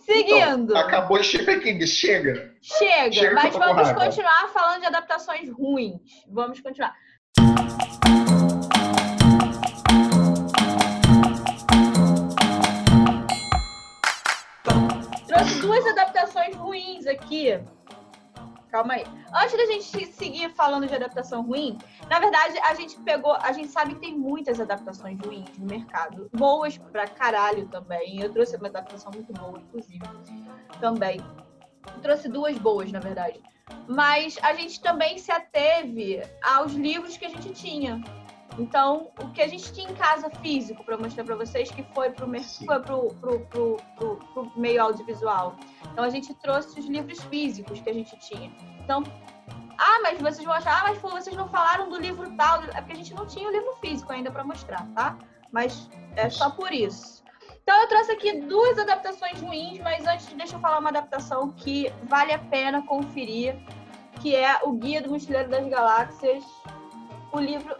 Seguindo. Então, acabou Stephen King, chega. Chega, Chega mas vamos continuar falando de adaptações ruins. Vamos continuar. Trouxe duas adaptações ruins aqui. Calma aí. Antes da gente seguir falando de adaptação ruim, na verdade, a gente pegou. A gente sabe que tem muitas adaptações ruins no mercado. Boas pra caralho também. Eu trouxe uma adaptação muito boa, inclusive. Também. Eu trouxe duas boas, na verdade. Mas a gente também se ateve aos livros que a gente tinha. Então, o que a gente tinha em casa físico para mostrar para vocês que foi pro, pro meio audiovisual. Então, a gente trouxe os livros físicos que a gente tinha. Então, ah, mas vocês vão achar, ah, mas vocês não falaram do livro tal. É porque a gente não tinha o livro físico ainda para mostrar, tá? Mas é só por isso. Então, eu trouxe aqui duas adaptações ruins, mas antes, deixa eu falar uma adaptação que vale a pena conferir, que é o Guia do Mochileiro das Galáxias. O livro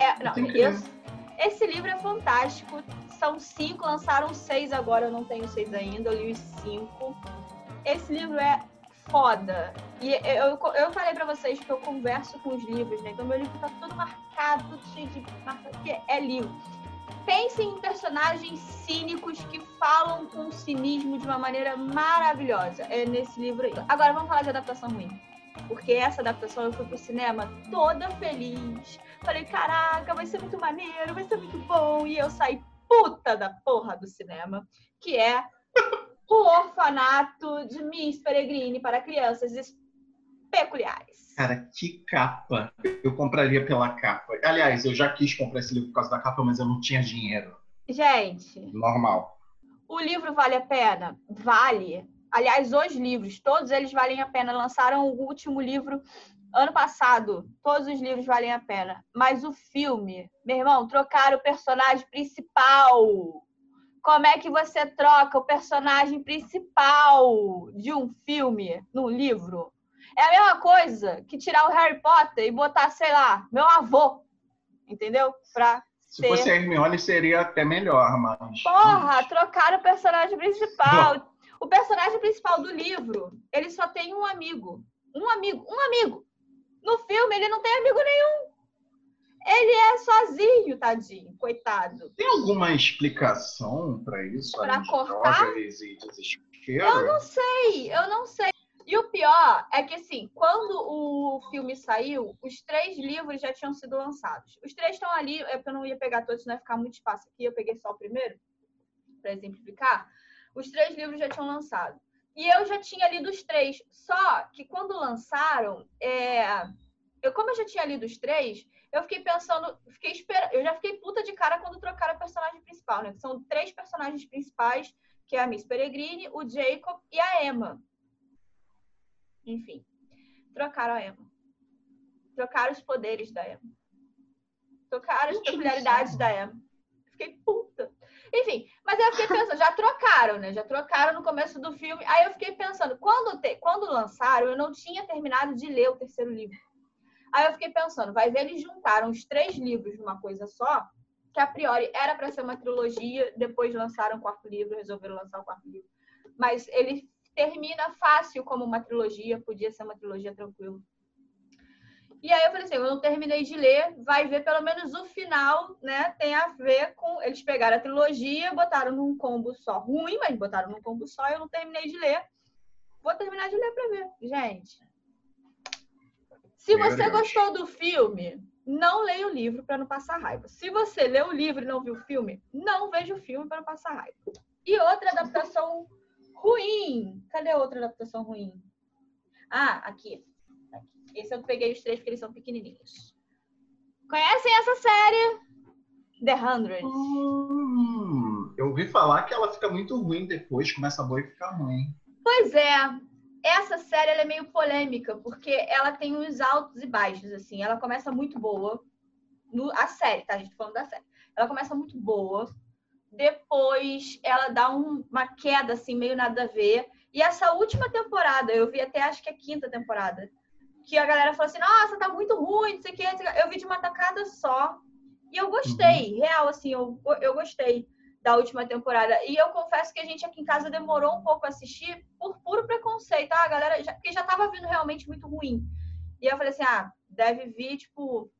é, não, esse, esse livro é fantástico. São cinco, lançaram seis agora, eu não tenho seis ainda, eu li os cinco. Esse livro é foda. E eu, eu, falei pra vocês que eu converso com os livros, né? Então meu livro tá todo marcado, tudo cheio de marca, porque é livro. Pensem em personagens cínicos que falam com cinismo de uma maneira maravilhosa. É nesse livro aí. Agora vamos falar de adaptação ruim. Porque essa adaptação eu fui pro cinema toda feliz. Falei, caraca, vai ser muito maneiro, vai ser muito bom. E eu saí puta da porra do cinema, que é o orfanato de Miss Peregrine para crianças es- peculiares. Cara, que capa. Eu compraria pela capa. Aliás, eu já quis comprar esse livro por causa da capa, mas eu não tinha dinheiro. Gente, Normal. o livro vale a pena? Vale. Aliás, os livros, todos eles valem a pena. Lançaram o último livro ano passado. Todos os livros valem a pena. Mas o filme, meu irmão, trocaram o personagem principal. Como é que você troca o personagem principal de um filme num livro? É a mesma coisa que tirar o Harry Potter e botar, sei lá, meu avô. Entendeu? Pra Se ser- fosse a Hermione, seria até melhor, mas. Porra, trocaram o personagem principal. O personagem principal do livro, ele só tem um amigo. Um amigo, um amigo. No filme, ele não tem amigo nenhum. Ele é sozinho, tadinho, coitado. Tem alguma explicação pra isso? De cortar? Eu não sei, eu não sei. E o pior é que, assim, quando o filme saiu, os três livros já tinham sido lançados. Os três estão ali, é porque eu não ia pegar todos, senão ia ficar muito espaço aqui. Eu peguei só o primeiro, para exemplificar. Os três livros já tinham lançado. E eu já tinha lido os três. Só que quando lançaram, é, eu, como eu já tinha lido os três, eu fiquei pensando, fiquei esperando, eu já fiquei puta de cara quando trocaram o personagem principal, né? São três personagens principais, que é a Miss Peregrine, o Jacob e a Emma. Enfim, trocaram a Emma. Trocaram os poderes da Emma. Trocaram as peculiaridades céu. da Emma. Fiquei puta. Enfim, mas eu fiquei pensando, já trocaram, né? Já trocaram no começo do filme. Aí eu fiquei pensando, quando, te- quando lançaram, eu não tinha terminado de ler o terceiro livro. Aí eu fiquei pensando, vai ver, eles juntaram os três livros numa coisa só, que a priori era para ser uma trilogia, depois lançaram o quarto livro, resolveram lançar o quarto livro. Mas ele termina fácil como uma trilogia, podia ser uma trilogia tranquila. E aí eu falei assim, eu não terminei de ler, vai ver pelo menos o final, né? Tem a ver com. Eles pegaram a trilogia, botaram num combo só. Ruim, mas botaram num combo só, eu não terminei de ler. Vou terminar de ler pra ver. Gente. Se Meu você Deus. gostou do filme, não leia o livro para não passar raiva. Se você leu o livro e não viu o filme, não veja o filme para não passar raiva. E outra adaptação ruim. Cadê outra adaptação ruim? Ah, aqui. Esse eu peguei os três porque eles são pequenininhos. Conhecem essa série? The Hundred. Hum, eu ouvi falar que ela fica muito ruim depois, começa boa e fica ruim. Pois é. Essa série é meio polêmica, porque ela tem uns altos e baixos, assim. Ela começa muito boa. No, a série, tá? A gente tá falando da série. Ela começa muito boa. Depois ela dá um- uma queda, assim, meio nada a ver. E essa última temporada, eu vi até acho que é a quinta temporada, que a galera falou assim, nossa, tá muito ruim, não sei o que. Eu vi de uma tacada só. E eu gostei, real, assim, eu, eu gostei. da última temporada. E eu confesso que a gente aqui em casa demorou um pouco a assistir por puro preconceito. Ah, a galera, já, porque já tava vindo realmente muito ruim. E eu falei assim: ah, deve vir, tipo,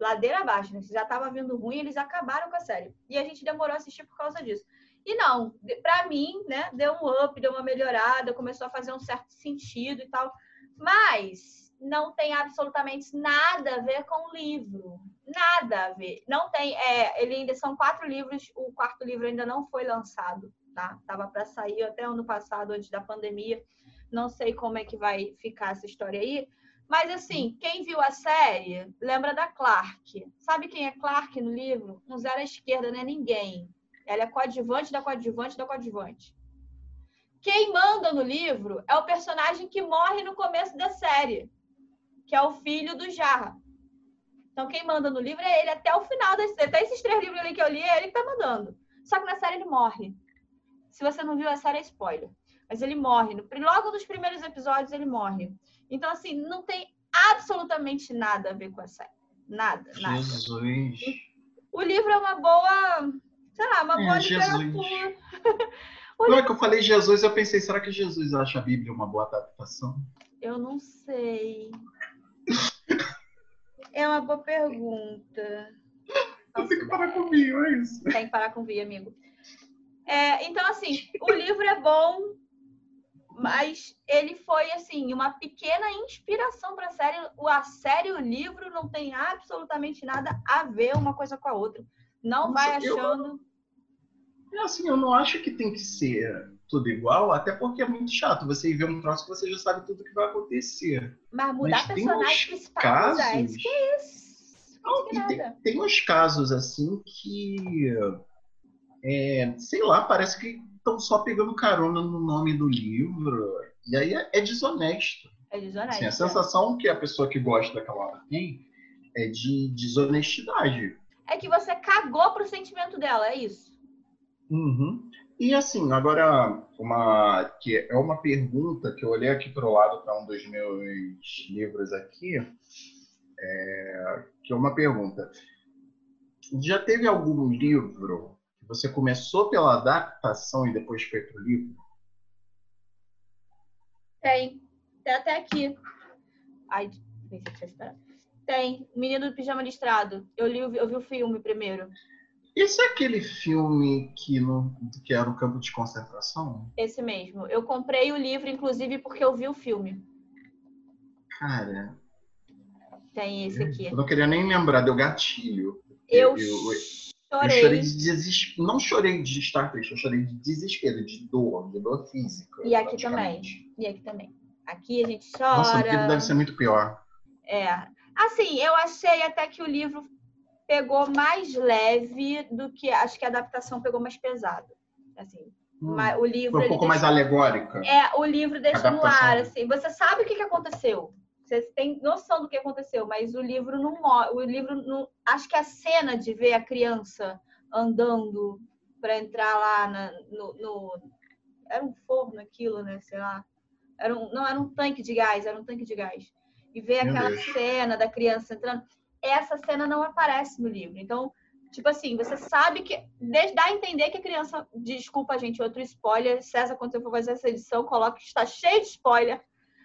ladeira abaixo, né? Se já tava vindo ruim, eles acabaram com a série. E a gente demorou a assistir por causa disso. E não, para mim, né, deu um up, deu uma melhorada, começou a fazer um certo sentido e tal. Mas não tem absolutamente nada a ver com o livro. Nada a ver. Não tem. É, ele ainda são quatro livros, o quarto livro ainda não foi lançado, tá? Tava para sair até ano passado, antes da pandemia. Não sei como é que vai ficar essa história aí. Mas assim, quem viu a série lembra da Clark. Sabe quem é Clark no livro? Um zero à esquerda, não é ninguém. Ela é coadjuvante da coadjuvante da coadjuvante. Quem manda no livro é o personagem que morre no começo da série, que é o filho do Jarra. Então, quem manda no livro é ele até o final da série. Até esses três livros ali que eu li, é ele que tá mandando. Só que na série ele morre. Se você não viu a série, é spoiler. Mas ele morre. Logo nos primeiros episódios, ele morre. Então, assim, não tem absolutamente nada a ver com a série. Nada, nada. Jesus. O livro é uma boa sei lá, uma é, boa literatura. Não é que eu falei Jesus, eu pensei, será que Jesus acha a Bíblia uma boa adaptação? Eu não sei. é uma boa pergunta. Eu tenho que parar com o vinho, é isso. Tem que parar com o vinho, amigo. É, então, assim, o livro é bom, mas ele foi, assim, uma pequena inspiração para a série. A série e o livro não tem absolutamente nada a ver uma coisa com a outra. Não Nossa, vai achando. Eu é assim, eu não acho que tem que ser tudo igual, até porque é muito chato você ver um troço que você já sabe tudo que vai acontecer. Mas mudar Mas personagem principal casos... já, isso que é isso. Não, que tem, tem uns casos assim que, é, sei lá, parece que estão só pegando carona no nome do livro. E aí é, é desonesto. É desonesto. Assim, a sensação que a pessoa que gosta daquela obra tem é de desonestidade. É que você cagou pro sentimento dela, é isso. Uhum. E assim, agora, uma, que é uma pergunta que eu olhei aqui para o lado para um dos meus livros aqui, é, que é uma pergunta. Já teve algum livro que você começou pela adaptação e depois foi para o livro? Tem. Tem até aqui. Ai, nem sei se Tem. Menino do Pijama Listrado. Eu, li, eu vi o filme primeiro. Esse é aquele filme que, no, que era o campo de concentração? Esse mesmo. Eu comprei o livro, inclusive, porque eu vi o filme. Cara. Tem esse aqui. Eu não queria nem lembrar, deu gatilho. Eu, eu, eu chorei. Eu chorei de desespero. Não chorei de estar triste, eu chorei de desespero, de dor, de dor física. E aqui também. E aqui também. Aqui a gente chora. Nossa, o livro deve ser muito pior. É. Assim, eu achei até que o livro pegou mais leve do que acho que a adaptação pegou mais pesado. Assim, hum, o livro foi um pouco mais alegórica. É, o livro deixa no ar, assim. Você sabe o que, que aconteceu. Você tem noção do que aconteceu, mas o livro não o livro não, acho que a cena de ver a criança andando para entrar lá na, no, no, era um forno aquilo, né, sei lá. Era um, não era um tanque de gás, era um tanque de gás. E ver Meu aquela Deus. cena da criança entrando essa cena não aparece no livro. Então, tipo assim, você sabe que. Dá a entender que a criança. Desculpa, gente, outro spoiler. César, quando eu for fazer essa edição, coloca que está cheio de spoiler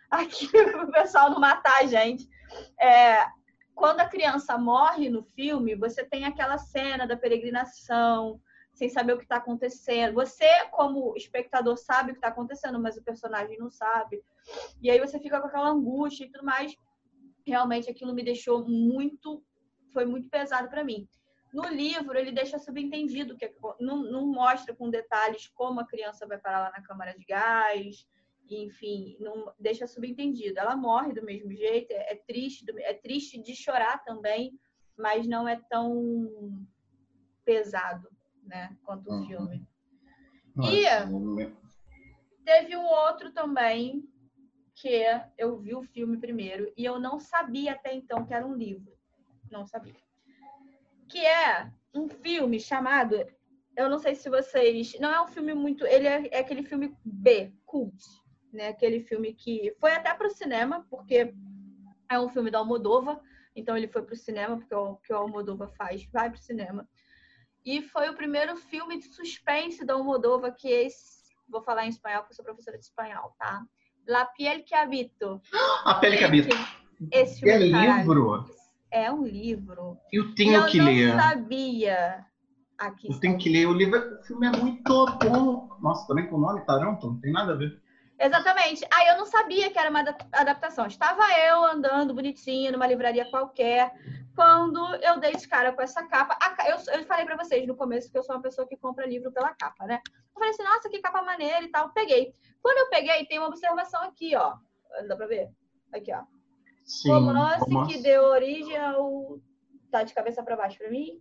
aqui o pessoal não matar a gente. É, quando a criança morre no filme, você tem aquela cena da peregrinação, sem saber o que está acontecendo. Você, como espectador, sabe o que está acontecendo, mas o personagem não sabe. E aí você fica com aquela angústia e tudo mais realmente aquilo me deixou muito, foi muito pesado para mim. No livro, ele deixa subentendido, que não, não, mostra com detalhes como a criança vai parar lá na câmara de gás, enfim, não deixa subentendido. Ela morre do mesmo jeito, é, é triste, é triste de chorar também, mas não é tão pesado, né, quanto o uhum. filme. E teve um outro também que eu vi o filme primeiro e eu não sabia até então que era um livro. Não sabia. Que é um filme chamado. Eu não sei se vocês. Não é um filme muito. Ele é, é aquele filme B, cult. Né? Aquele filme que foi até para o cinema, porque é um filme da Almodova. Então ele foi para o cinema, porque o que o Almodova faz vai para o cinema. E foi o primeiro filme de suspense da Almodóvar que é esse, vou falar em espanhol porque eu sou professora de espanhol, tá? La piel que habito. A pele que habito. Esse é livro? É um livro. Eu tenho eu que ler. Eu não sabia. Aqui eu tenho que ler. O livro, o filme é muito bom. Nossa, também com o nome Taranto, não tem nada a ver. Exatamente. Aí eu não sabia que era uma adaptação. Estava eu andando bonitinha numa livraria qualquer, quando eu dei de cara com essa capa. Eu, eu falei para vocês no começo que eu sou uma pessoa que compra livro pela capa, né? Eu falei assim, nossa, que capa maneira e tal. Peguei. Quando eu peguei, tem uma observação aqui, ó. Dá pra ver? Aqui, ó. Sim, romance que deu origem ao. Tá de cabeça para baixo para mim?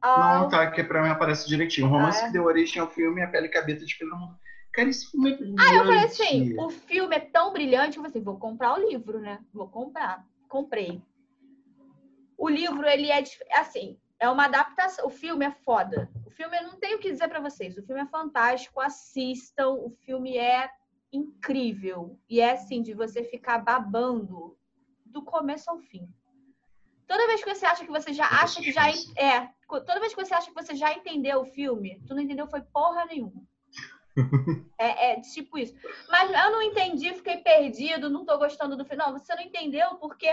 Ao... Não, tá, que pra mim aparece direitinho. O romance ah, é? que deu origem ao filme A Pele Cabeça de Pedro Mundo. Cara, esse filme é brilhante. Aí eu falei assim: o filme é tão brilhante que eu falei assim, vou comprar o livro, né? Vou comprar. Comprei. O livro, ele é assim, é uma adaptação. O filme é foda. O filme, eu não tenho o que dizer para vocês. O filme é fantástico, assistam. O filme é incrível. E é assim, de você ficar babando do começo ao fim. Toda vez que você acha que você já acha que já é, toda vez que você acha que você já entendeu o filme, tu não entendeu foi porra nenhuma. É, é, tipo isso. Mas eu não entendi, fiquei perdido, não tô gostando do final. Você não entendeu porque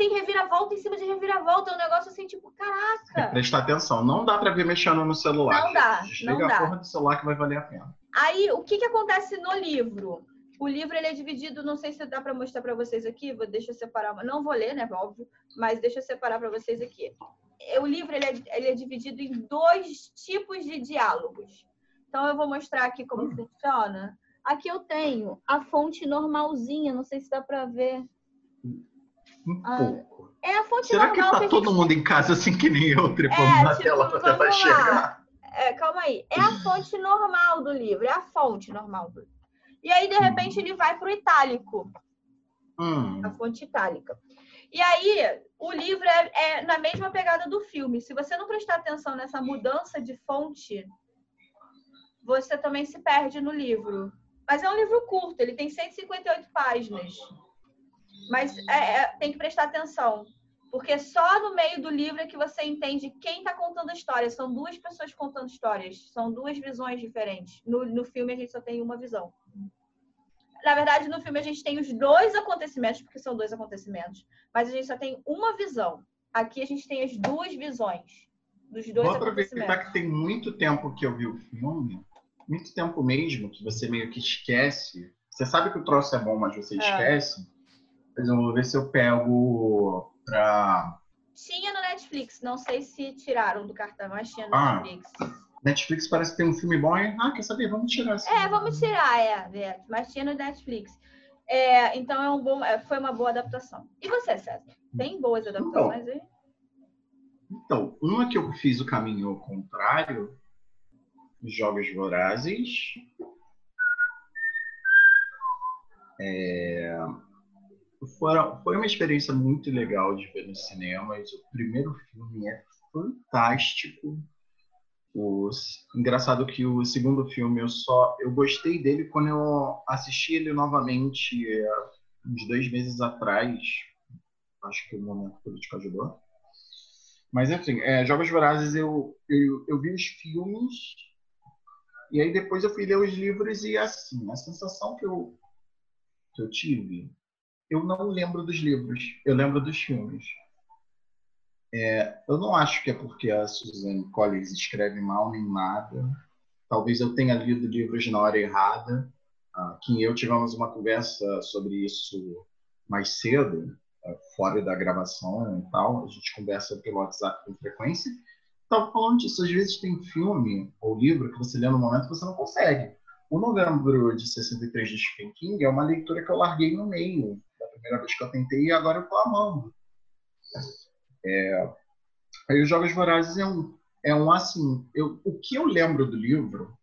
tem reviravolta em cima de reviravolta. É um negócio assim, tipo, caraca. Prestar atenção. Não dá pra ver mexendo no celular. Não dá. Desliga não a dá. porra do celular que vai valer a pena. Aí, o que que acontece no livro? O livro ele é dividido, não sei se dá para mostrar para vocês aqui, vou, deixa eu separar, não vou ler, né, óbvio, mas deixa eu separar para vocês aqui. O livro ele é, ele é, dividido em dois tipos de diálogos. Então eu vou mostrar aqui como hum. funciona. Aqui eu tenho a fonte normalzinha, não sei se dá para ver. Um ah, pouco. É a fonte Será normal. Que tá todo gente... mundo em casa assim que nem eu, trepando é, na tipo, tela para tentar chegar? É, calma aí. É a fonte normal do livro, é a fonte normal do livro. E aí, de repente, ele vai para o itálico. Hum. A fonte itálica. E aí, o livro é, é, na mesma pegada do filme. Se você não prestar atenção nessa mudança de fonte, você também se perde no livro. Mas é um livro curto, ele tem 158 páginas. Mas é, é, tem que prestar atenção. Porque só no meio do livro é que você entende quem está contando a história. São duas pessoas contando histórias. São duas visões diferentes. No, no filme a gente só tem uma visão. Na verdade, no filme a gente tem os dois acontecimentos, porque são dois acontecimentos. Mas a gente só tem uma visão. Aqui a gente tem as duas visões dos dois Vou aproveitar que tem muito tempo que eu vi o filme. Muito tempo mesmo, que você meio que esquece. Você sabe que o troço é bom, mas você é. esquece. Mas eu vou ver se eu pego pra. Tinha no Netflix, não sei se tiraram do cartão, mas tinha no ah, Netflix. Netflix parece que tem um filme bom ah, quer saber, vamos tirar esse É, vamos tirar, é, é, mas tinha no Netflix. É, então é um bom, é, foi uma boa adaptação. E você, César? Tem boas então, adaptações então, aí? Então, uma que eu fiz o caminho ao contrário, Jogos Vorazes. É, foi, uma experiência muito legal de ver nos cinemas. O primeiro filme é fantástico. O, engraçado que o segundo filme eu só eu gostei dele quando eu assisti ele novamente é, uns dois meses atrás. Acho que o momento político ajudou. Mas enfim, é, Jogos Vorazes eu, eu, eu vi os filmes e aí depois eu fui ler os livros e assim, a sensação que eu, que eu tive eu não lembro dos livros, eu lembro dos filmes. É, eu não acho que é porque a Suzanne Collins escreve mal nem nada. Talvez eu tenha lido livros na hora errada. Ah, que eu tivemos uma conversa sobre isso mais cedo, ah, fora da gravação e tal. A gente conversa pelo WhatsApp com frequência. Estava falando disso. Às vezes tem filme ou livro que você lê no momento que você não consegue. O Novembro de 63 de Stephen King é uma leitura que eu larguei no meio primeira vez que eu tentei e agora eu tô amando. É, aí os Jogos Vorazes é um, é um assim, eu, o que eu lembro do livro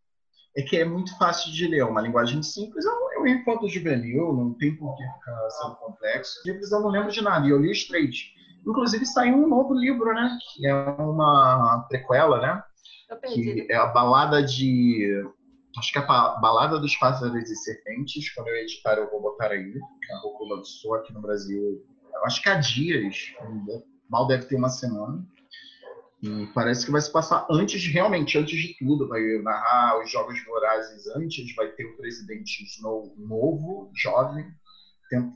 é que é muito fácil de ler, é uma linguagem simples, é um, infanto juvenil, não tem por que ficar sendo complexo. Livros eu não lembro de nada, e eu li os três. Inclusive saiu um novo livro, né, que é uma prequela, né, que é a balada de acho que é a Balada dos Pássaros e Serpentes, quando eu editar eu vou botar aí, a Rocula lançou aqui no Brasil, acho que há dias, mal deve ter uma semana. E parece que vai se passar antes, realmente, antes de tudo. Vai narrar os Jogos Vorazes antes, vai ter o presidente Snow novo, jovem.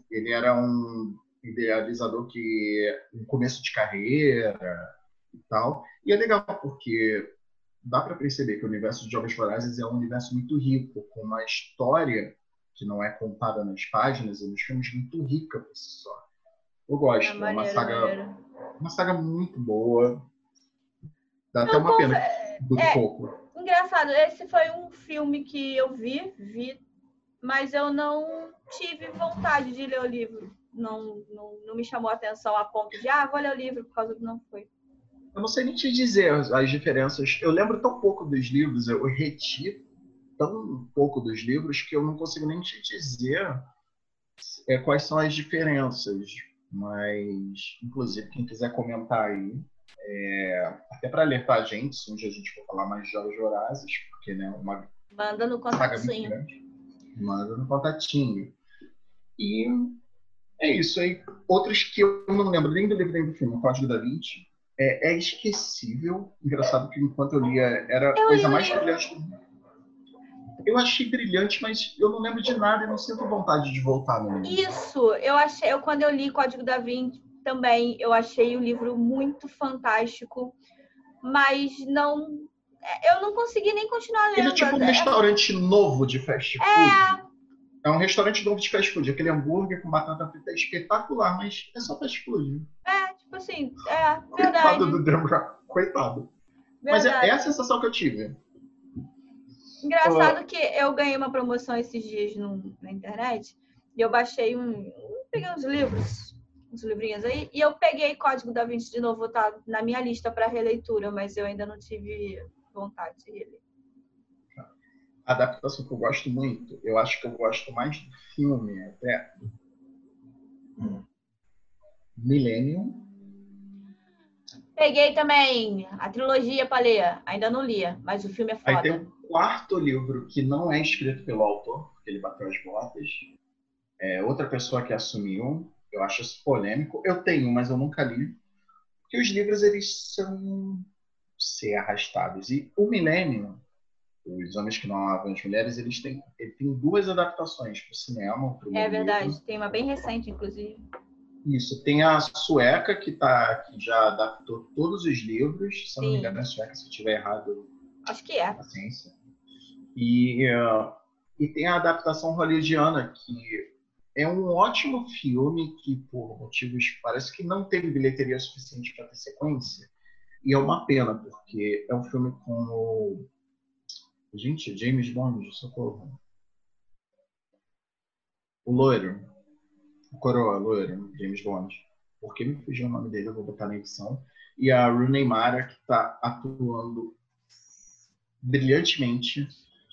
Ele era um idealizador que um começo de carreira e tal. E é legal porque dá para perceber que o universo de Jogos Vorazes é um universo muito rico, com uma história que não é contada nas páginas e nos filmes muito rica por si só. Eu gosto, é, maneiro, uma saga, uma saga muito boa. Dá até uma pena do é, pouco. Engraçado, esse foi um filme que eu vi, vi, mas eu não tive vontade de ler o livro. Não, não, não me chamou a atenção a ponto de, ah, vou ler o livro por causa que não foi. Eu não sei nem te dizer as diferenças. Eu lembro tão pouco dos livros, eu reti tão pouco dos livros que eu não consigo nem te dizer é, quais são as diferenças. Mas, inclusive, quem quiser comentar aí, é, até para alertar a gente, se um dia a gente for falar mais de Jogos Vorazes, porque né, uma Manda no contatinho. Manda no contatinho. E é isso aí. Outros que eu não lembro nem do livro nem do filme, o Código da Vinci. É, é esquecível. Engraçado que enquanto eu lia era a coisa mais brilhante do mundo. Eu achei brilhante, mas eu não lembro de nada e não sinto vontade de voltar no livro. Isso, eu achei, eu, quando eu li Código da Vinci também, eu achei o livro muito fantástico, mas não. Eu não consegui nem continuar lendo. Ele é tipo um restaurante novo de fast food. É. É um restaurante novo de fast food. Aquele hambúrguer com batata frita é espetacular, mas é só fast food. É, tipo assim, é, verdade. Coitado do. Coitado. Verdade. Mas é, é a sensação que eu tive. Engraçado que eu ganhei uma promoção esses dias no, na internet e eu baixei um. Peguei uns livros, uns livrinhos aí, e eu peguei Código da Vinci de novo, tá na minha lista para releitura, mas eu ainda não tive vontade de reler. A adaptação que eu gosto muito, eu acho que eu gosto mais do filme até. Millennium. Peguei também a trilogia para ler. Ainda não lia, mas o filme é foda. Aí tem quarto livro que não é escrito pelo autor, porque ele bateu as botas. É outra pessoa que assumiu. Eu acho isso polêmico. Eu tenho, mas eu nunca li. Porque os livros, eles são ser arrastados. E o Milênio, os Homens que Não Amavam as Mulheres, eles têm, ele tem duas adaptações para o cinema. Pro é verdade. Livro. Tem uma bem recente, inclusive. Isso, tem a sueca que, tá, que já adaptou todos os livros, se eu não me engano é sueca, se eu estiver errado. Acho que é. Paciência. E, uh, e tem a adaptação hollywoodiana, que é um ótimo filme que, por motivos, parece que não teve bilheteria suficiente para ter sequência. E é uma pena, porque é um filme com o... Gente, James Bond, socorro. O loiro. O coroa, loiro, James Bond. Por que me fugiu o nome dele? Eu vou botar na edição. E a Rooney Mara, que está atuando brilhantemente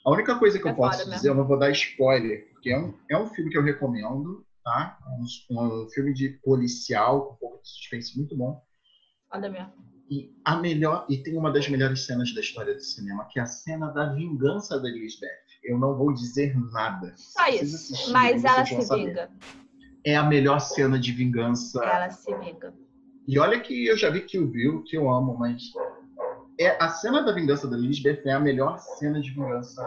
a única coisa que é eu posso dizer, mesmo. eu não vou dar spoiler, porque é um, é um filme que eu recomendo, tá? É um, um filme de policial, com um pouco de suspense muito bom. Olha mesmo. E a melhor, e tem uma das melhores cenas da história do cinema, que é a cena da vingança da Lisbeth. Eu não vou dizer nada. Só isso. Assistir, mas ela se vinga. É a melhor cena de vingança. Ela se vinga. E olha que eu já vi que o Bill, que eu amo, mas é, a cena da vingança da Lisbeth é a melhor cena de vingança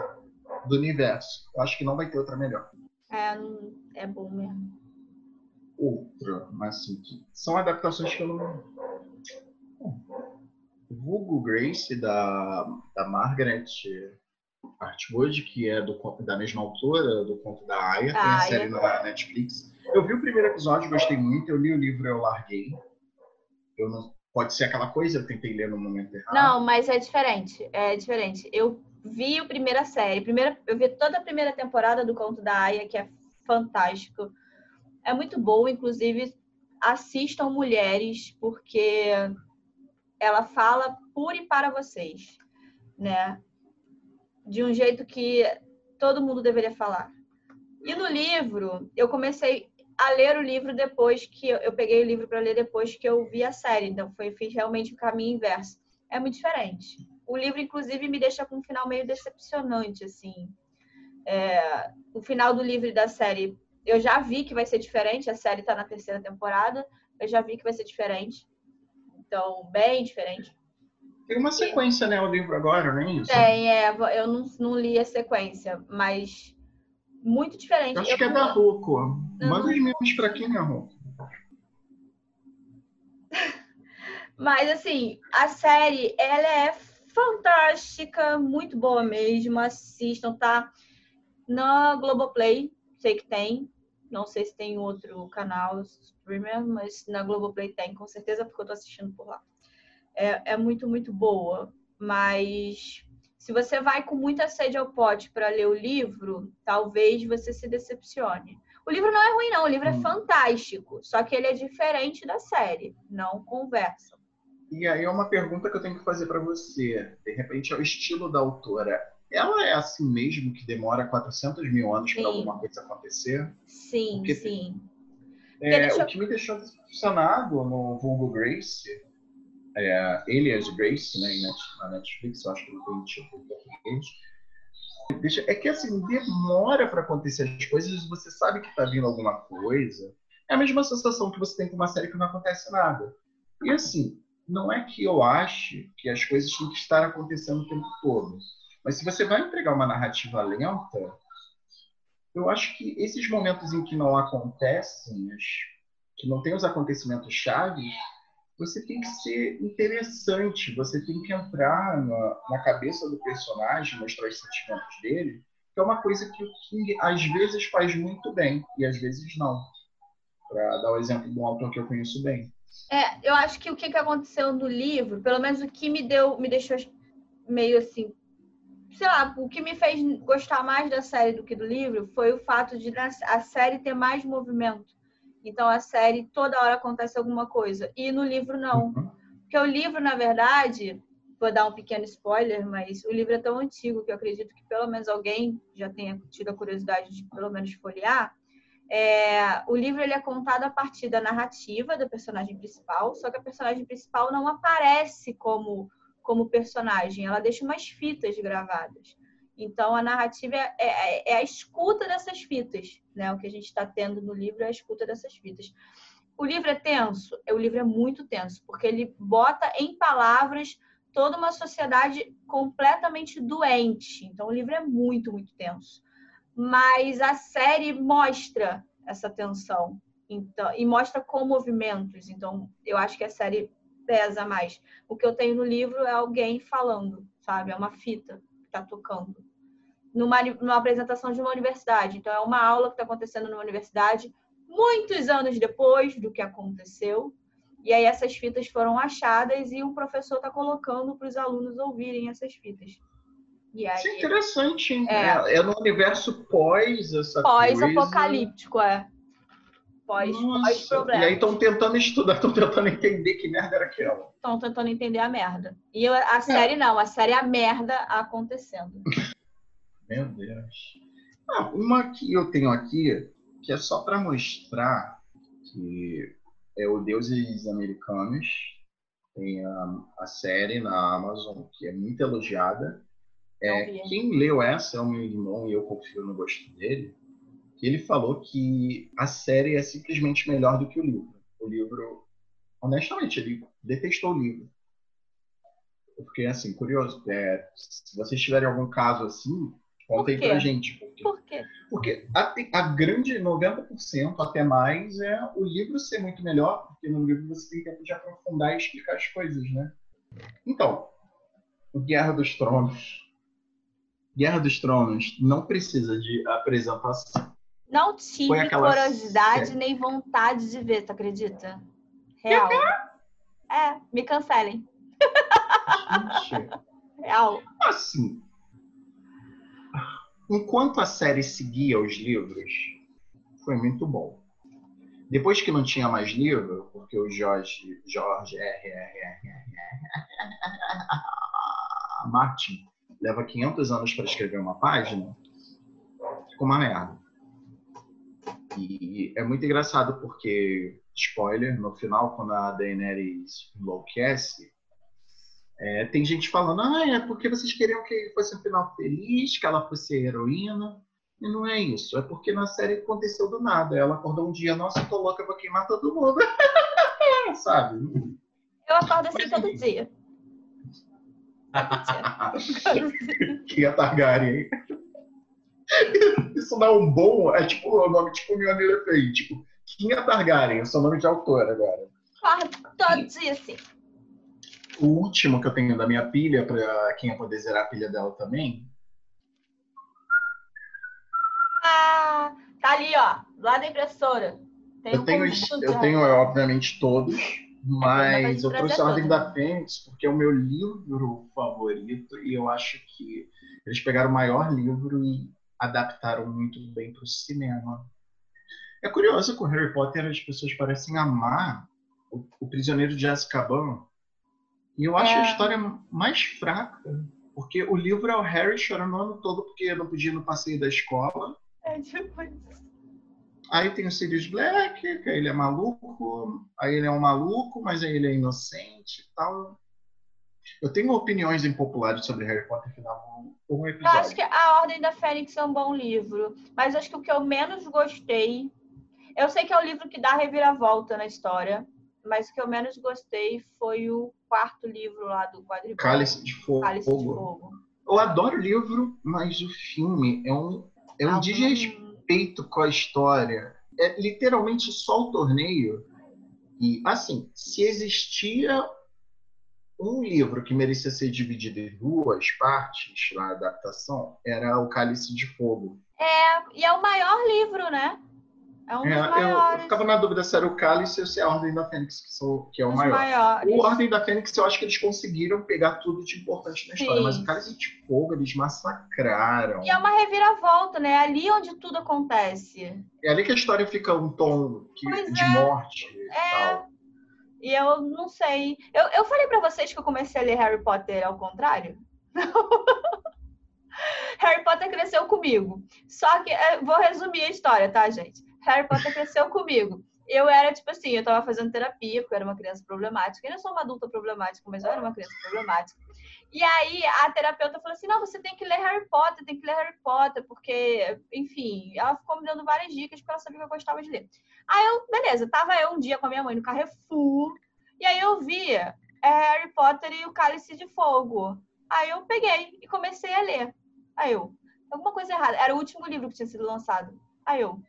do universo. Eu acho que não vai ter outra melhor. É, é bom mesmo. Outra, mas assim, são adaptações que eu não. Vulgo Grace da, da Margaret Atwood, que é do, da mesma autora do conto da Aya, tem a série na Netflix. Eu vi o primeiro episódio, gostei muito. Eu li o livro, eu larguei. Eu não, Pode ser aquela coisa, eu tentei ler no momento errado. Não, mas é diferente. É diferente. Eu vi a primeira série. Primeira, eu vi toda a primeira temporada do Conto da Aya, que é fantástico. É muito boa, inclusive assistam mulheres, porque ela fala por e para vocês, né? De um jeito que todo mundo deveria falar. E no livro, eu comecei a ler o livro depois que eu, eu peguei o livro para ler depois que eu vi a série. Então foi fiz realmente o caminho inverso. É muito diferente. O livro inclusive me deixa com um final meio decepcionante assim. É, o final do livro e da série eu já vi que vai ser diferente. A série está na terceira temporada. Eu já vi que vai ser diferente. Então bem diferente. Tem uma sequência, né, o livro agora, não é isso? Tem, é. Eu não, não li a sequência, mas muito diferente. Acho eu que é da Rocco. Manda os memes pra quem é Rocco. Mas, assim, a série, ela é fantástica, muito boa mesmo. Assistam, tá? Na Globoplay, sei que tem. Não sei se tem outro canal streamer, mas na Globoplay tem, com certeza, porque eu tô assistindo por lá. É, é muito, muito boa. Mas se você vai com muita sede ao pote para ler o livro, talvez você se decepcione. O livro não é ruim, não. O livro é hum. fantástico. Só que ele é diferente da série. Não conversam. E aí é uma pergunta que eu tenho que fazer para você. De repente, é o estilo da autora. Ela é assim mesmo que demora 400 mil anos para alguma coisa acontecer? Sim, Porque, sim. É. O que me deixou decepcionado no vulgo Grace, é, Elias Grace, né, na Netflix, eu acho que tem tipo português, é que assim, demora para acontecer as coisas, você sabe que está vindo alguma coisa. É a mesma sensação que você tem com uma série que não acontece nada. E assim, não é que eu ache que as coisas têm que estar acontecendo o tempo todo. Mas se você vai entregar uma narrativa lenta, eu acho que esses momentos em que não acontecem, que não tem os acontecimentos chaves, você tem que ser interessante, você tem que entrar na, na cabeça do personagem, mostrar os sentimentos dele, que é uma coisa que o King às vezes faz muito bem e às vezes não. Para dar o exemplo de um autor que eu conheço bem. É, eu acho que o que, que aconteceu no livro, pelo menos o que me deu, me deixou meio assim, sei lá, o que me fez gostar mais da série do que do livro foi o fato de a série ter mais movimento. Então a série toda hora acontece alguma coisa e no livro não. Uhum. Porque o livro, na verdade, vou dar um pequeno spoiler, mas o livro é tão antigo que eu acredito que pelo menos alguém já tenha tido a curiosidade de pelo menos folhear. É, o livro ele é contado a partir da narrativa da personagem principal, só que a personagem principal não aparece como, como personagem, ela deixa umas fitas gravadas. Então, a narrativa é, é, é a escuta dessas fitas, né? O que a gente está tendo no livro é a escuta dessas fitas. O livro é tenso? O livro é muito tenso, porque ele bota em palavras toda uma sociedade completamente doente. Então, o livro é muito, muito tenso mas a série mostra essa tensão então, e mostra com movimentos. Então, eu acho que a série pesa mais. O que eu tenho no livro é alguém falando, sabe? É uma fita que está tocando. Numa, numa apresentação de uma universidade. Então, é uma aula que está acontecendo numa universidade muitos anos depois do que aconteceu. E aí essas fitas foram achadas e o professor está colocando para os alunos ouvirem essas fitas. E aí, Isso é interessante, hein? É, é, é no universo pós essa Pós-apocalíptico, é. Pós-problema. Pós e aí estão tentando estudar, estão tentando entender que merda era aquela. Estão tentando entender a merda. E a série é. não, a série é a merda acontecendo. Meu Deus. Ah, uma que eu tenho aqui, que é só para mostrar que é o Deuses Americanos. Tem a, a série na Amazon, que é muito elogiada é, quem leu essa é o meu irmão e eu confio no gosto dele. Que ele falou que a série é simplesmente melhor do que o livro. O livro, honestamente, ele detestou o livro. Porque, assim, curioso, é, se vocês tiverem algum caso assim, contem pra gente. Por quê? Porque a, a grande 90%, até mais, é o livro ser muito melhor, porque no livro você tem tempo de aprofundar e explicar as coisas, né? Então, o Guerra dos Tronos Guerra dos Tronos não precisa de apresentação. Não tive curiosidade nem vontade de ver, tu acredita? Real. É, me cancelem. Gente. Real. Assim, enquanto a série seguia os livros, foi muito bom. Depois que não tinha mais livro, porque o Jorge, Jorge R, R, R, R, Martin leva 500 anos para escrever uma página, fica uma merda. E é muito engraçado porque, spoiler, no final, quando a Daenerys enlouquece, é, tem gente falando, ah, é porque vocês queriam que fosse um final feliz, que ela fosse heroína. E não é isso. É porque na série aconteceu do nada. Ela acordou um dia, nossa, eu tô louca, eu vou queimar todo mundo. Sabe? Eu acordo assim Mas, todo dia. que é Targaryen. Isso dá um bom. É tipo o nome tipo Mionila Fei. Tipo, é Targaryen, eu sou nome de autor agora. Cortadíssimo. O último que eu tenho da minha pilha, para quem ia poder zerar a pilha dela também. Ah, tá ali, ó, lado da impressora. Tem eu, um tenho, eu tenho, obviamente, todos, mas eu trouxe a Ordem da Fênix porque é o meu livro favorito e eu acho que eles pegaram o maior livro e adaptaram muito bem para o cinema. É curioso que o Harry Potter as pessoas parecem amar o, o Prisioneiro de Azkaban e eu acho é. a história mais fraca porque o livro é o Harry chorando o ano todo porque não podia ir no passeio da escola. É tipo isso. Aí tem o Sirius Black, que ele é maluco, aí ele é um maluco, mas aí ele é inocente e tal. Eu tenho opiniões impopulares sobre Harry Potter que dá um, episódio. Eu acho que A Ordem da Fênix é um bom livro, mas acho que o que eu menos gostei. Eu sei que é o livro que dá reviravolta na história, mas o que eu menos gostei foi o quarto livro lá do quadribol. Cálice de Fogo. Cálice de Fogo. Eu adoro o livro, mas o filme é um, é um ah, desrespeito respeito com a história. É literalmente só o torneio. E, assim, se existia um livro que merecia ser dividido em duas partes na adaptação, era O Cálice de Fogo. É, e é o maior livro, né? É um dos é, maiores. Eu ficava na dúvida se era o Cálice ou se é a Ordem da Fênix, que, são, que é o Os maior. Maiores. O Ordem da Fênix, eu acho que eles conseguiram pegar tudo de importante na Sim. história, mas o Cálice de Fogo eles massacraram. E é uma reviravolta, né? É ali onde tudo acontece. É ali que a história fica um tom que, de é. morte e é. tal. E eu não sei. Eu, eu falei para vocês que eu comecei a ler Harry Potter ao contrário? Harry Potter cresceu comigo. Só que, é, vou resumir a história, tá, gente? Harry Potter cresceu comigo. Eu era tipo assim, eu tava fazendo terapia, porque eu era uma criança problemática. Eu ainda sou uma adulta problemática, mas eu era uma criança problemática. E aí a terapeuta falou assim: não, você tem que ler Harry Potter, tem que ler Harry Potter, porque, enfim, ela ficou me dando várias dicas porque ela sabia que eu gostava de ler. Aí eu, beleza, tava eu um dia com a minha mãe no Carrefour, e aí eu via é, Harry Potter e o Cálice de Fogo. Aí eu peguei e comecei a ler. Aí eu, alguma coisa errada. Era o último livro que tinha sido lançado. Aí eu,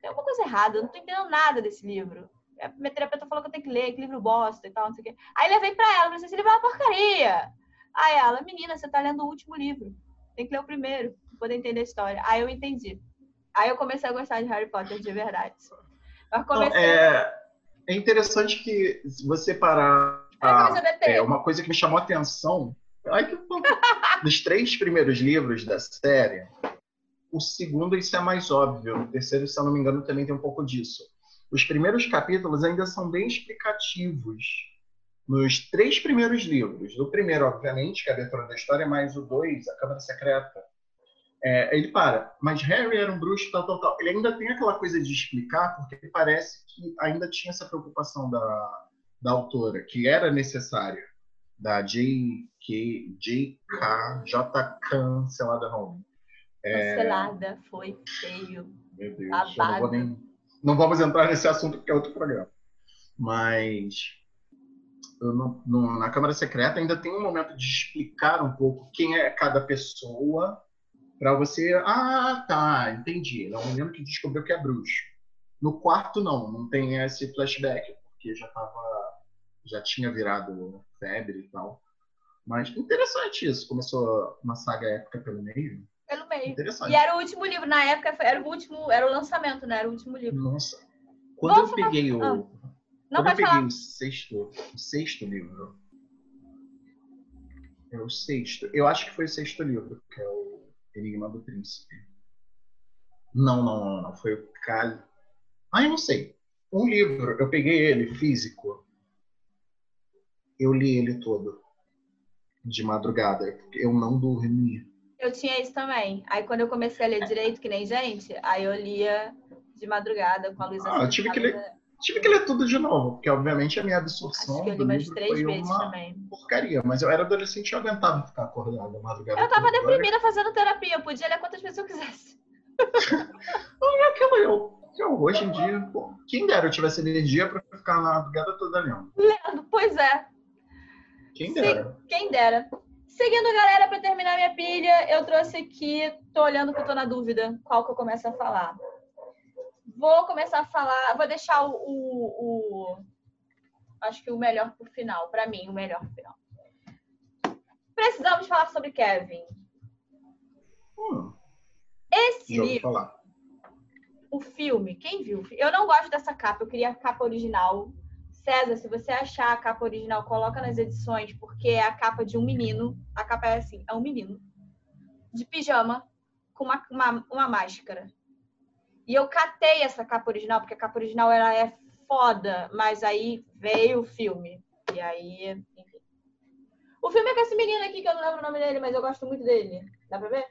tem alguma coisa errada, eu não tô entendendo nada desse livro. A minha terapeuta falou que eu tenho que ler, que livro bosta e tal, não sei o quê. Aí levei pra ela, falei assim, esse livro é uma porcaria. Aí ela, menina, você tá lendo o último livro. Tem que ler o primeiro, pra poder entender a história. Aí eu entendi. Aí eu comecei a gostar de Harry Potter de verdade. Comecei... é, é interessante que você parar... é uma coisa que me chamou a atenção. Ai, que... Nos três primeiros livros da série, o segundo, isso é mais óbvio. O terceiro, se eu não me engano, também tem um pouco disso. Os primeiros capítulos ainda são bem explicativos. Nos três primeiros livros. O primeiro, obviamente, que é a abertura da história, mais o dois, a Câmara Secreta. É, ele para, mas Harry era um bruxo, tal, tal, tal. Ele ainda tem aquela coisa de explicar, porque parece que ainda tinha essa preocupação da, da autora, que era necessária, da J.K. J.K. J.K. sei lá da nome. É... Cancelada, foi feio. Meu Deus, não, vou nem... não vamos entrar nesse assunto porque é outro programa. Mas no, no, na Câmara Secreta ainda tem um momento de explicar um pouco quem é cada pessoa para você. Ah, tá, entendi. É o menino que descobriu que é bruxo. No quarto, não, não tem esse flashback, porque já tava. já tinha virado febre e tal. Mas interessante isso. Começou uma saga épica pelo meio pelo meio. E era o último livro, na época era o último, era o lançamento, né? Era o último livro. Nossa. Quando eu falar... peguei o. Ah. Não, quando eu peguei falar. o sexto, o sexto livro. É o sexto. Eu acho que foi o sexto livro, que é o Enigma do Príncipe. Não, não, não, não. Foi o Cali. Ah, eu não sei. Um livro, eu peguei ele físico. Eu li ele todo de madrugada. Eu não dormi. Eu tinha isso também. Aí quando eu comecei a ler direito, que nem gente, aí eu lia de madrugada com a Luísa. Ah, eu tive que ler. Tive que ler tudo de novo, porque obviamente a minha absorção Acho que eu li umas três vezes também. porcaria. Mas eu era adolescente e eu aguentava ficar acordado na madrugada. Eu tava deprimida fazendo terapia, eu podia ler quantas vezes eu quisesse. Não é aquilo eu. eu. Hoje em dia, pô, quem dera eu tivesse energia pra ficar na madrugada toda lendo. Lendo, pois é. Quem dera. quem dera. Seguindo, galera, para terminar minha pilha, eu trouxe aqui, tô olhando que eu tô na dúvida qual que eu começo a falar. Vou começar a falar, vou deixar o, o, o acho que o melhor pro final, para mim, o melhor pro final. Precisamos falar sobre Kevin. Hum, Esse livro, falar. o filme, quem viu? Eu não gosto dessa capa, eu queria a capa original. César, se você achar a capa original, coloca nas edições, porque é a capa de um menino. A capa é assim, é um menino de pijama com uma, uma, uma máscara. E eu catei essa capa original, porque a capa original ela é foda, mas aí veio o filme. E aí, enfim. O filme é com esse menino aqui, que eu não lembro o nome dele, mas eu gosto muito dele. Dá pra ver?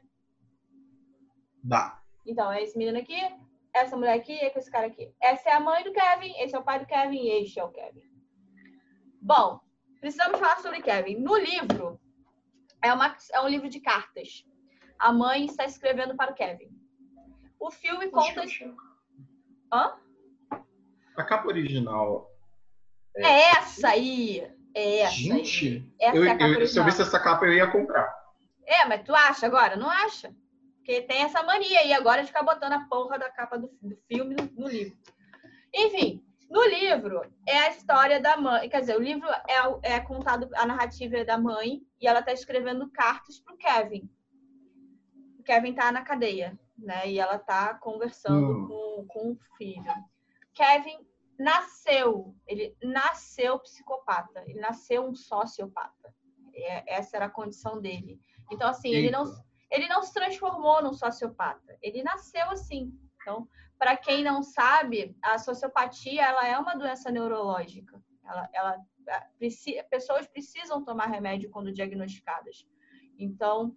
Dá. Então, é esse menino aqui, essa mulher aqui e com esse cara aqui. Essa é a mãe do Kevin, esse é o pai do Kevin e este é o Kevin. Bom, precisamos falar sobre Kevin. No livro, é, uma, é um livro de cartas. A mãe está escrevendo para o Kevin. O filme conta. Hã? A capa original. É essa aí. É essa aí. Gente, Essa eu, é a capa eu- se eu visse essa capa, eu ia comprar. É, mas tu acha agora? Não acha? Porque tem essa mania aí agora de ficar botando a porra da capa do, do filme no, no livro. Enfim, no livro é a história da mãe. Quer dizer, o livro é, o- é contado, a narrativa é da mãe e ela tá escrevendo cartas pro Kevin. O Kevin tá na cadeia, né? E ela tá conversando Hum. com, com o filho. Kevin nasceu, ele nasceu psicopata, ele nasceu um sociopata. É- essa era a condição dele. Então, assim, ele não, Eita. Ele não se transformou num sociopata. Ele nasceu assim. Então, para quem não sabe, a sociopatia ela é uma doença neurológica. Ela, ela preci- pessoas precisam tomar remédio quando diagnosticadas. Então,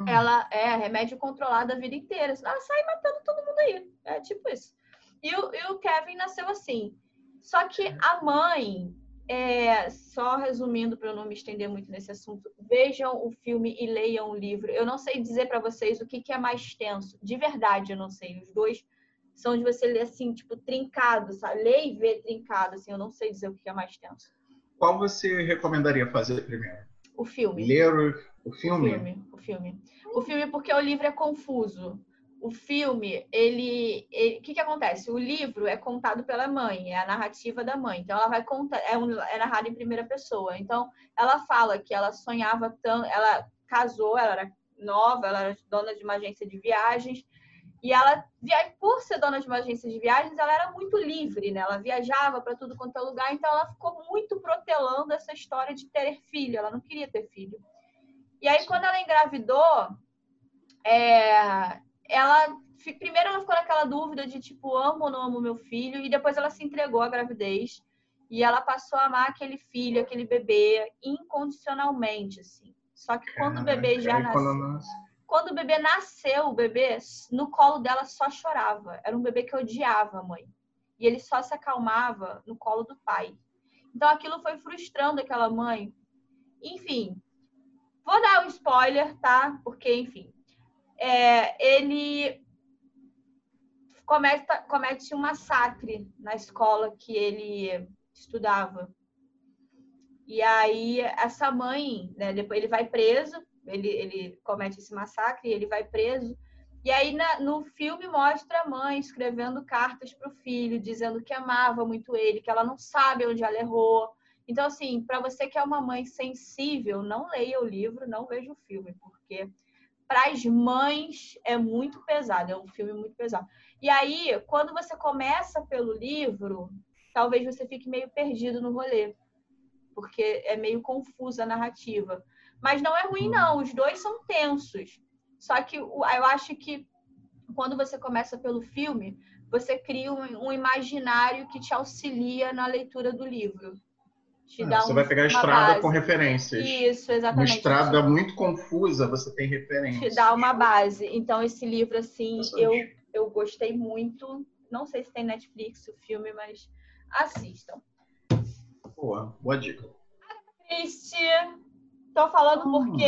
Hum. ela é remédio controlado a vida inteira. Senão ela sai matando todo mundo aí. É tipo isso. E o, e o Kevin nasceu assim. Só que a mãe, é, só resumindo para eu não me estender muito nesse assunto, vejam o filme e leiam o livro. Eu não sei dizer para vocês o que, que é mais tenso. De verdade, eu não sei. Os dois são de você ler assim, tipo, trincado, sabe? Ler e ver trincado, assim. Eu não sei dizer o que é mais tenso. Qual você recomendaria fazer primeiro? O filme. Ler o, o O filme? filme, o filme. O filme porque o livro é confuso. O filme, ele, o que que acontece? O livro é contado pela mãe, é a narrativa da mãe. Então ela vai contar, é, um, é narrado em primeira pessoa. Então ela fala que ela sonhava tanto, ela casou, ela era nova, ela era dona de uma agência de viagens. E ela, por ser dona de uma agência de viagens, ela era muito livre, né? Ela viajava para tudo quanto é lugar, então ela ficou muito protelando essa história de ter filho. Ela não queria ter filho. E aí, quando ela engravidou, é, ela primeiro ela ficou naquela dúvida de tipo, amo ou não amo meu filho, e depois ela se entregou à gravidez e ela passou a amar aquele filho, aquele bebê incondicionalmente, assim. Só que quando o bebê já nasceu, quando nasce- quando o bebê nasceu, o bebê no colo dela só chorava. Era um bebê que odiava a mãe. E ele só se acalmava no colo do pai. Então aquilo foi frustrando aquela mãe. Enfim, vou dar um spoiler, tá? Porque, enfim, é, ele comete, comete um massacre na escola que ele estudava. E aí, essa mãe, né, depois ele vai preso, ele, ele comete esse massacre, ele vai preso. E aí, na- no filme, mostra a mãe escrevendo cartas para o filho, dizendo que amava muito ele, que ela não sabe onde ela errou. Então, assim, para você que é uma mãe sensível, não leia o livro, não veja o filme, porque para as mães é muito pesado, é um filme muito pesado. E aí, quando você começa pelo livro, talvez você fique meio perdido no rolê, porque é meio confusa a narrativa. Mas não é ruim, não, os dois são tensos. Só que eu acho que quando você começa pelo filme, você cria um imaginário que te auxilia na leitura do livro. Te Ah, dá você um- vai pegar a uma estrada base. com referências. Isso, Uma exatamente. estrada muito confusa, você tem referências. te dá uma base. Então, esse livro, assim, eu, eu gostei muito. Não sei se tem Netflix o filme, mas assistam. Boa, boa dica. Triste. Tô falando Hum. porque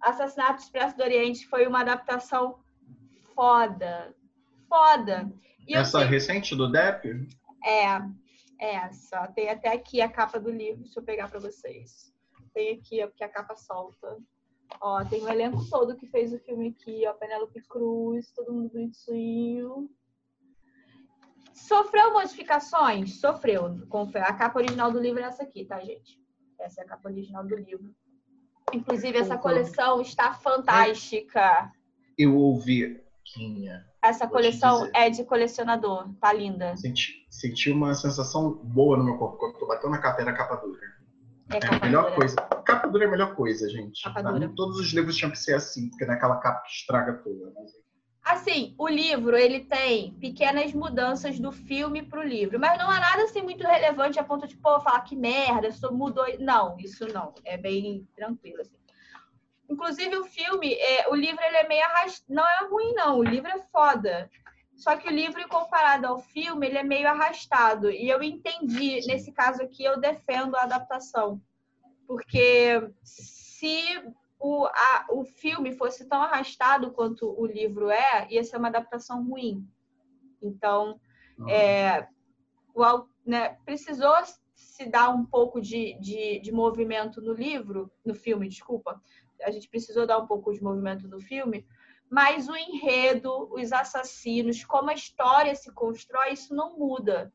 Assassinato Expresso do Oriente foi uma adaptação foda. Foda. E Essa sei- recente do Depp? É essa. Tem até aqui a capa do livro. Deixa eu pegar para vocês. tem aqui, ó, porque a capa solta. Ó, tem o elenco todo que fez o filme aqui, ó. Penélope Cruz, todo mundo bonitinho. Sofreu modificações? Sofreu. A capa original do livro é essa aqui, tá, gente? Essa é a capa original do livro. Inclusive, essa coleção está fantástica. Eu ouvi, Essa coleção é de colecionador, tá linda. Senti, senti uma sensação boa no meu corpo quando tô batendo na capa, era capa dura. É, é a melhor dura. coisa. Capa dura é a melhor coisa, gente. Capa dura. Todos os livros tinham que ser assim, porque não é aquela capa que estraga toda. Mas... Assim, o livro ele tem pequenas mudanças do filme para o livro, mas não há nada assim muito relevante a ponto de pô, falar que merda, isso mudou. Não, isso não. É bem tranquilo assim. Inclusive o filme, é, o livro ele é meio arrastado. Não é ruim não, o livro é foda. Só que o livro comparado ao filme, ele é meio arrastado. E eu entendi, nesse caso aqui, eu defendo a adaptação. Porque se o, a, o filme fosse tão arrastado quanto o livro é, ia ser uma adaptação ruim. Então, é, o, né, precisou se dar um pouco de, de, de movimento no livro, no filme, desculpa. A gente precisou dar um pouco de movimento no filme, mas o enredo, os assassinos, como a história se constrói, isso não muda.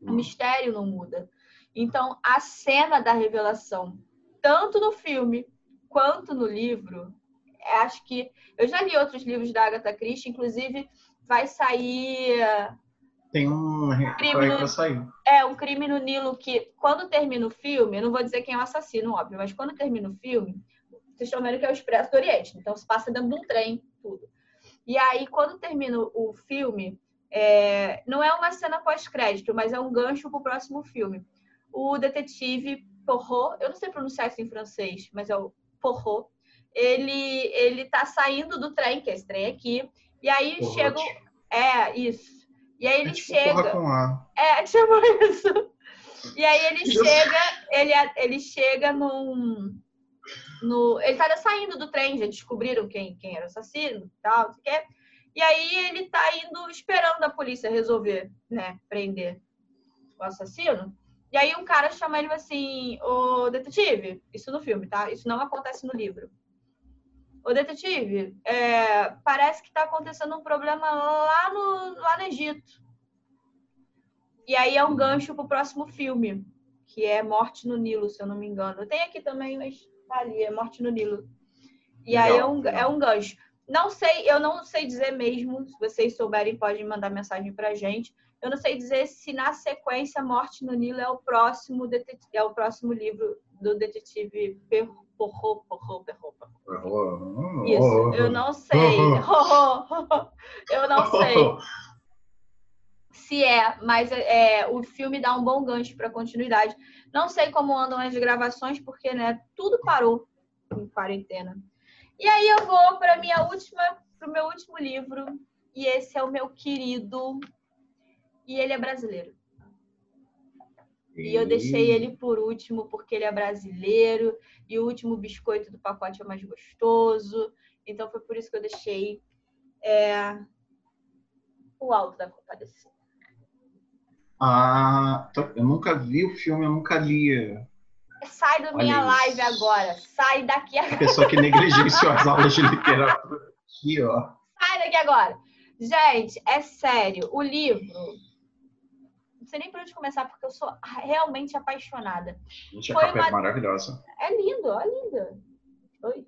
O uhum. mistério não muda. Então, a cena da revelação, tanto no filme quanto no livro, é, acho que eu já li outros livros da Agatha Christie, inclusive vai sair tem um crime no... sair. É, um crime no Nilo que quando termina o filme, eu não vou dizer quem é o assassino, óbvio, mas quando termina o filme, vocês estão vendo que é o Expresso do Oriente, então se passa dentro de um trem, tudo. E aí, quando termina o filme, é... não é uma cena pós-crédito, mas é um gancho para o próximo filme. O detetive Porro, eu não sei pronunciar isso em francês, mas é o Porro, ele ele tá saindo do trem, que é esse trem aqui, e aí chega. É, isso. E aí ele é tipo chega. Com a. É, tipo isso. E aí ele chega, ele, ele chega num. No, ele tá saindo do trem, já descobriram quem, quem era o assassino e tal, não sei o quê. E aí ele tá indo esperando a polícia resolver, né, prender o assassino. E aí um cara chama ele assim, o detetive, isso no filme, tá? Isso não acontece no livro. O detetive, é, parece que está acontecendo um problema lá no, lá no Egito. E aí é um gancho pro próximo filme, que é Morte no Nilo, se eu não me engano. Tem aqui também, mas tá ali, é Morte no Nilo. E aí é um, é um gancho. Não sei, eu não sei dizer mesmo, se vocês souberem, podem mandar mensagem pra gente. Eu não sei dizer se na sequência Morte no Nilo é o próximo é o próximo livro do detetive Porro, Porro, Porro. Isso, eu não sei. eu não sei se é, mas é, o filme dá um bom gancho para continuidade. Não sei como andam as gravações, porque né, tudo parou em quarentena. E aí eu vou para minha última, para o meu último livro, e esse é o meu querido e ele é brasileiro. E eu deixei ele por último porque ele é brasileiro e o último biscoito do pacote é mais gostoso. Então foi por isso que eu deixei é, o alto da compadecida. Ah, eu nunca vi o filme, eu nunca li. Sai da minha live agora. Sai daqui agora. A pessoa que negligenciou as aulas de literatura aqui, ó. Sai daqui agora. Gente, é sério. O livro sei nem por onde começar, porque eu sou realmente apaixonada. Gente, a Foi capa é uma... é maravilhosa. É lindo, ó, linda. Oi.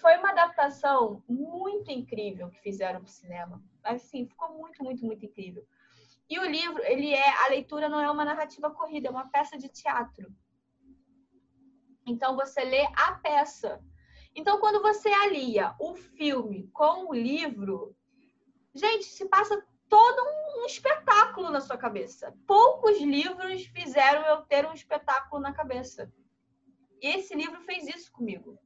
Foi uma adaptação muito incrível que fizeram para o cinema. Assim, ficou muito, muito, muito incrível. E o livro, ele é, a leitura não é uma narrativa corrida, é uma peça de teatro. Então você lê a peça. Então quando você alia o filme com o livro, gente, se passa todo um espetáculo na sua cabeça. Poucos livros fizeram eu ter um espetáculo na cabeça. E esse livro fez isso comigo.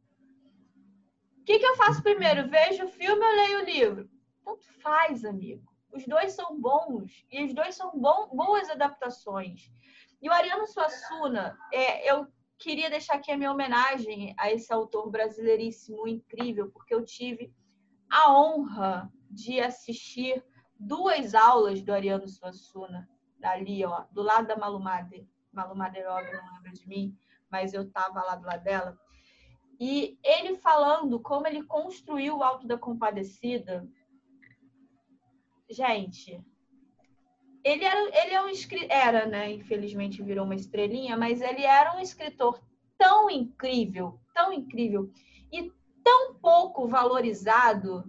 O que, que eu faço primeiro? Vejo o filme ou leio o livro? Tanto faz, amigo. Os dois são bons e os dois são bom, boas adaptações. E o Ariano Suassuna, é, eu queria deixar aqui a minha homenagem a esse autor brasileiríssimo, incrível, porque eu tive a honra de assistir duas aulas do Ariano Suassuna, ali, ó, do lado da Malumade. Malumade óbvio, não lembra de mim. mas eu tava lá do lado dela. E ele falando como ele construiu o Alto da Compadecida. Gente, ele era, ele é um era, né? Infelizmente virou uma estrelinha, mas ele era um escritor tão incrível, tão incrível e tão pouco valorizado.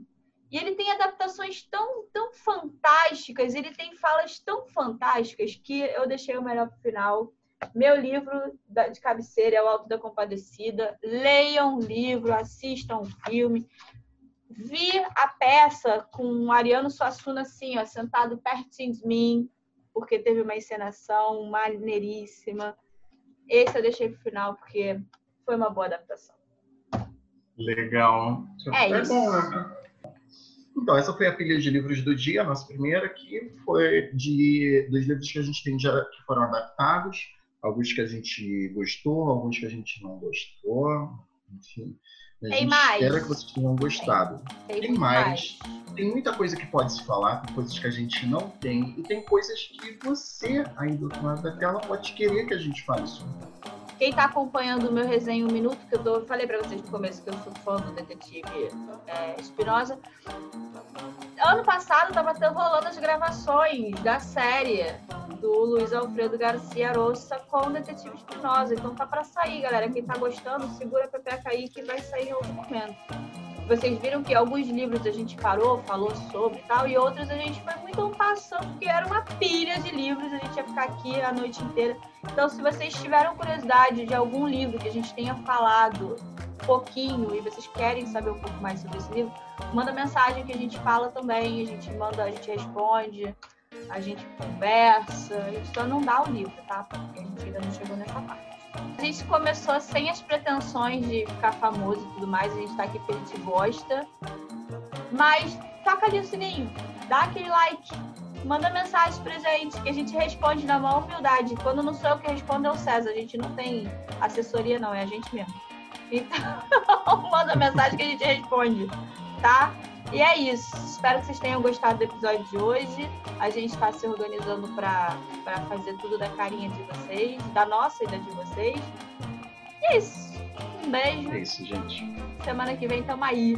E ele tem adaptações tão, tão fantásticas, ele tem falas tão fantásticas que eu deixei o melhor para o final. Meu livro de cabeceira é O Alto da Compadecida. Leiam o livro, assistam o filme. Vi a peça com o Ariano Suassuna assim, ó, sentado pertinho de mim, porque teve uma encenação maneiríssima. Esse eu deixei pro final porque foi uma boa adaptação. Legal. É, é isso. Bom, né? Então, essa foi a pilha de livros do dia, a nossa primeira, que foi de dos livros que a gente tem já que foram adaptados, alguns que a gente gostou, alguns que a gente não gostou, enfim. A tem mais. Espera que vocês tenham gostado. Tem, tem mais. mais. Tem muita coisa que pode se falar, tem coisas que a gente não tem, e tem coisas que você, aí do outro lado da tela, pode querer que a gente fale sobre. Quem está acompanhando o meu resenha um minuto, que eu, eu falei para vocês no começo que eu sou fã do detetive é, Espinosa. Ano passado estava rolando as gravações da série do Luiz Alfredo Garcia Roça com o detetive Espinosa. Então tá para sair, galera. Quem tá gostando, segura a pepeca aí que vai sair em algum momento vocês viram que alguns livros a gente parou, falou sobre e tal, e outros a gente foi muito passando, porque era uma pilha de livros, a gente ia ficar aqui a noite inteira. Então, se vocês tiveram curiosidade de algum livro que a gente tenha falado um pouquinho e vocês querem saber um pouco mais sobre esse livro, manda mensagem que a gente fala também, a gente manda, a gente responde, a gente conversa, a gente só não dá o livro, tá? Porque a gente ainda não chegou nessa parte. A gente começou sem as pretensões de ficar famoso e tudo mais, a gente tá aqui porque a gente gosta. Mas toca ali o sininho, dá aquele like, manda mensagem pra gente, que a gente responde na maior humildade. Quando não sou eu que respondo, é o César. A gente não tem assessoria, não, é a gente mesmo. Então, manda mensagem que a gente responde, tá? E é isso. Espero que vocês tenham gostado do episódio de hoje. A gente está se organizando para fazer tudo da carinha de vocês, da nossa e da de vocês. E é isso. Um beijo. É isso, gente. Semana que vem tamo aí.